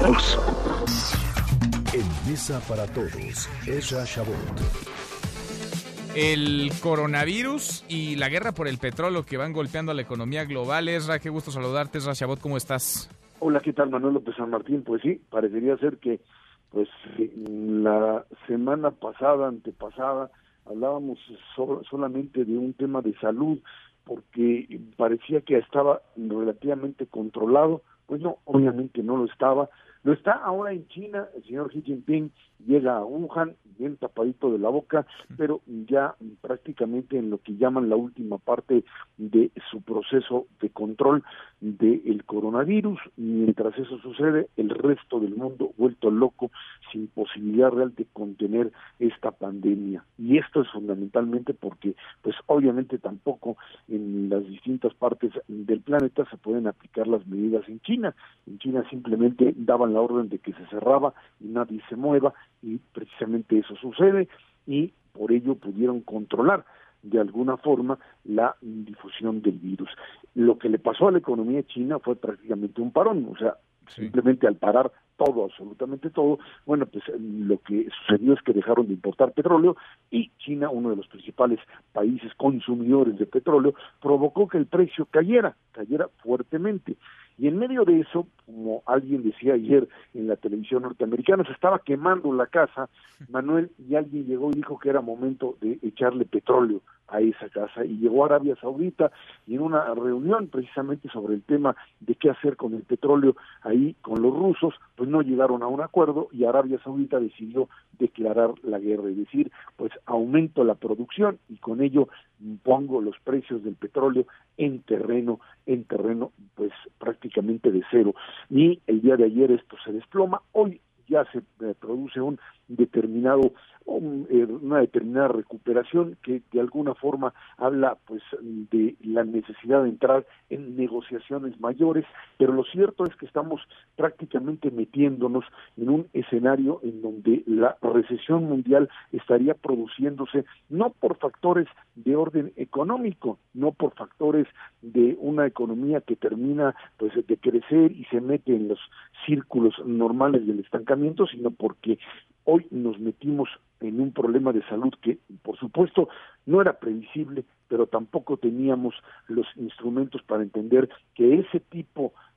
Todos. En Mesa para Todos, Ezra Shabot. El coronavirus y la guerra por el petróleo que van golpeando a la economía global. Ezra, qué gusto saludarte. Ezra Shabot, ¿cómo estás? Hola, ¿qué tal Manuel López San Martín? Pues sí, parecería ser que pues la semana pasada, antepasada, hablábamos solamente de un tema de salud porque parecía que estaba relativamente controlado, pues no, obviamente no lo estaba, lo está ahora en China, el señor Xi Jinping llega a Wuhan, bien tapadito de la boca, pero ya prácticamente en lo que llaman la última parte de su proceso de control del coronavirus. Mientras eso sucede, el resto del mundo vuelto loco, sin posibilidad real de contener esta pandemia. Y esto es fundamentalmente porque, pues obviamente tampoco en las distintas partes del planeta se pueden aplicar las medidas en China. En China simplemente daban la orden de que se cerraba y nadie se mueva y precisamente eso sucede y por ello pudieron controlar de alguna forma la difusión del virus. Lo que le pasó a la economía china fue prácticamente un parón, o sea, simplemente al parar todo, absolutamente todo, bueno, pues lo que sucedió es que dejaron de importar petróleo y China, uno de los principales países consumidores de petróleo, provocó que el precio cayera, cayera fuertemente. Y en medio de eso, como alguien decía ayer en la televisión norteamericana, se estaba quemando la casa, Manuel, y alguien llegó y dijo que era momento de echarle petróleo a esa casa. Y llegó Arabia Saudita y en una reunión precisamente sobre el tema de qué hacer con el petróleo ahí con los rusos, pues no llegaron a un acuerdo y Arabia Saudita decidió declarar la guerra, es decir, pues aumento la producción y con ello pongo los precios del petróleo en terreno, en terreno pues prácticamente de cero. Y el día de ayer esto se desploma, hoy ya se eh, produce un determinado eh, una determinada recuperación que de alguna forma habla pues de la necesidad de entrar en negociaciones mayores, pero lo cierto es que estamos prácticamente metiéndonos en un escenario en donde la recesión mundial estaría produciéndose no por factores de orden económico, no por factores de una economía que termina pues de crecer y se mete en los círculos normales del estancamiento, sino porque hoy nos metimos en un problema de salud que, por supuesto, no era previsible, pero tampoco teníamos los instrumentos para entender que ese tipo de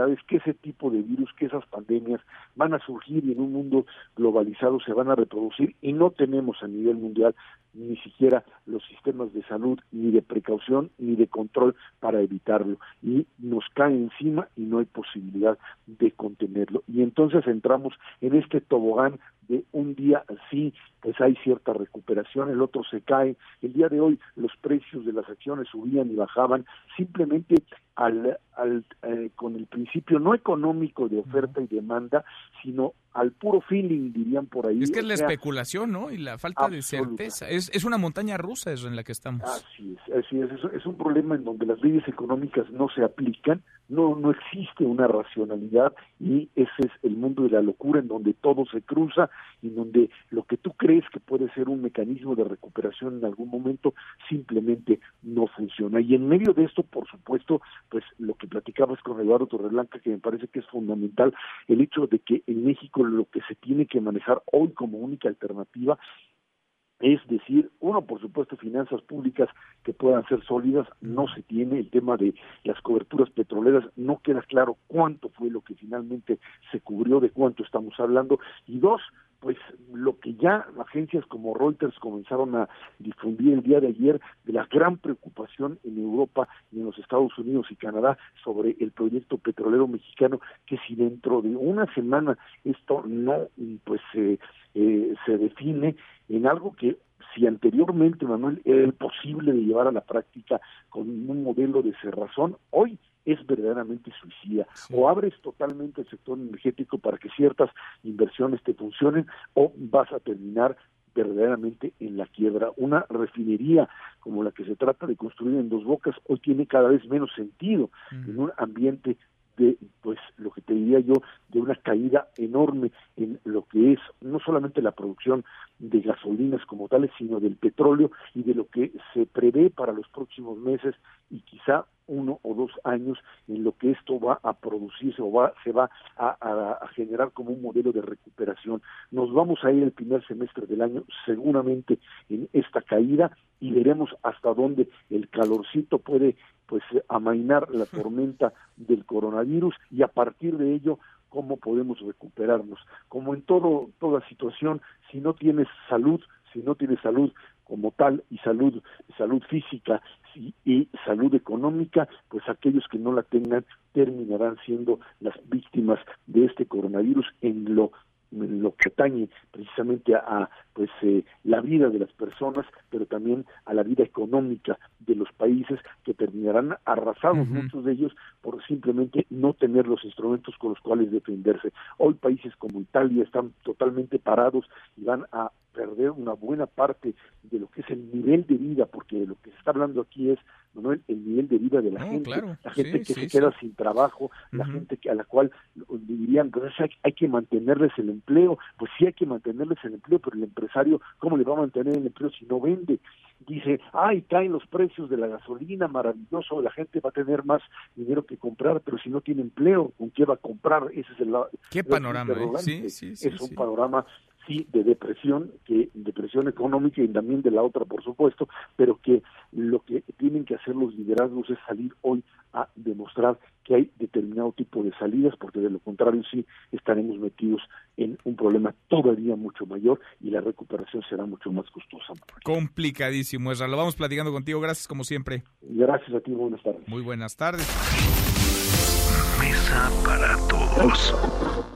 enfermedades, que ese tipo de virus, que esas pandemias van a surgir y en un mundo globalizado se van a reproducir y no tenemos a nivel mundial ni siquiera los sistemas de salud, ni de precaución, ni de control para evitarlo. Y nos cae encima y no hay posibilidad de contenerlo. Y entonces entramos en este tobogán de un día así, pues hay cierta recuperación, el otro se cae. El día de hoy los precios de las acciones subían y bajaban simplemente al, al eh, con el principio no económico de oferta y demanda, sino al puro feeling, dirían por ahí. Es que es la especulación, ¿no? Y la falta de certeza. Es, es una montaña rusa eso en la que estamos. Así es, así es. Es, un problema en donde las leyes económicas no se aplican, no, no existe una racionalidad y ese es el mundo de la locura en donde todo se cruza y en donde lo que tú crees que puede ser un mecanismo de recuperación en algún momento simplemente no funciona. Y en medio de esto, por supuesto, pues lo que platicabas con Eduardo Torreblanca, que me parece que es fundamental, el hecho de que en México lo que se tiene que manejar hoy como única alternativa es decir, uno, por supuesto, finanzas públicas que puedan ser sólidas, no se tiene, el tema de las coberturas petroleras, no queda claro cuánto fue lo que finalmente se cubrió, de cuánto estamos hablando, y dos, pues lo que ya agencias como Reuters comenzaron a difundir el día de ayer de la gran preocupación en Europa y en los Estados Unidos y Canadá sobre el proyecto petrolero mexicano que si dentro de una semana esto no pues eh, se define en algo que si anteriormente Manuel era imposible de llevar a la práctica con un modelo de cerrazón hoy es verdaderamente suicida. O abres totalmente el sector energético para que ciertas inversiones te funcionen o vas a terminar verdaderamente en la quiebra. Una refinería como la que se trata de construir en Dos Bocas hoy tiene cada vez menos sentido en un ambiente de, pues, lo que te diría yo, de una caída enorme en lo que es no solamente la producción de gasolinas como tales, sino del petróleo y de lo que se prevé para los próximos meses y quizá uno o dos años en lo que esto va a producirse o va, se va a, a, generar como un modelo de recuperación. Nos vamos a ir el primer semestre del año seguramente en esta caída y veremos hasta dónde el calorcito puede pues amainar la tormenta del coronavirus y a partir de ello cómo podemos recuperarnos. Como en todo toda situación, si no tienes salud, si no tienes salud como tal y salud salud física y salud económica, pues aquellos que no la tengan terminarán siendo las víctimas de este coronavirus en lo lo que atañe precisamente a, pues eh, la vida de las personas, pero también a la vida económica de los países terminarán arrasados muchos de ellos por simplemente no tener los instrumentos con los cuales defenderse. Hoy países como Italia están totalmente parados y van a perder una buena parte de lo que es el nivel de vida, porque lo que se está hablando aquí es el nivel de vida de la gente, la gente que se queda sin trabajo, la gente que, a la cual dirían, pues hay, hay, que mantenerles el empleo, pues sí hay que mantenerles el empleo, pero el empresario, ¿cómo le va a mantener el empleo si no vende? Dice, ay, caen los precios de la gasolina, maravilloso, la gente va a tener más dinero que comprar, pero si no tiene empleo, ¿con qué va a comprar? Ese es el ¿Qué panorama? Eh? Sí, sí, es un panorama sí de depresión, que depresión económica y también de la otra, por supuesto, pero que lo que tienen que hacer los liderazgos es salir hoy a demostrar que hay determinado tipo de salidas, porque de lo contrario sí estaremos metidos en un problema todavía mucho mayor y la recuperación será mucho más costosa. Complicadísimo, Esra. Lo vamos platicando contigo. Gracias como siempre. Gracias a ti. Buenas tardes. Muy buenas tardes. Mesa para todos.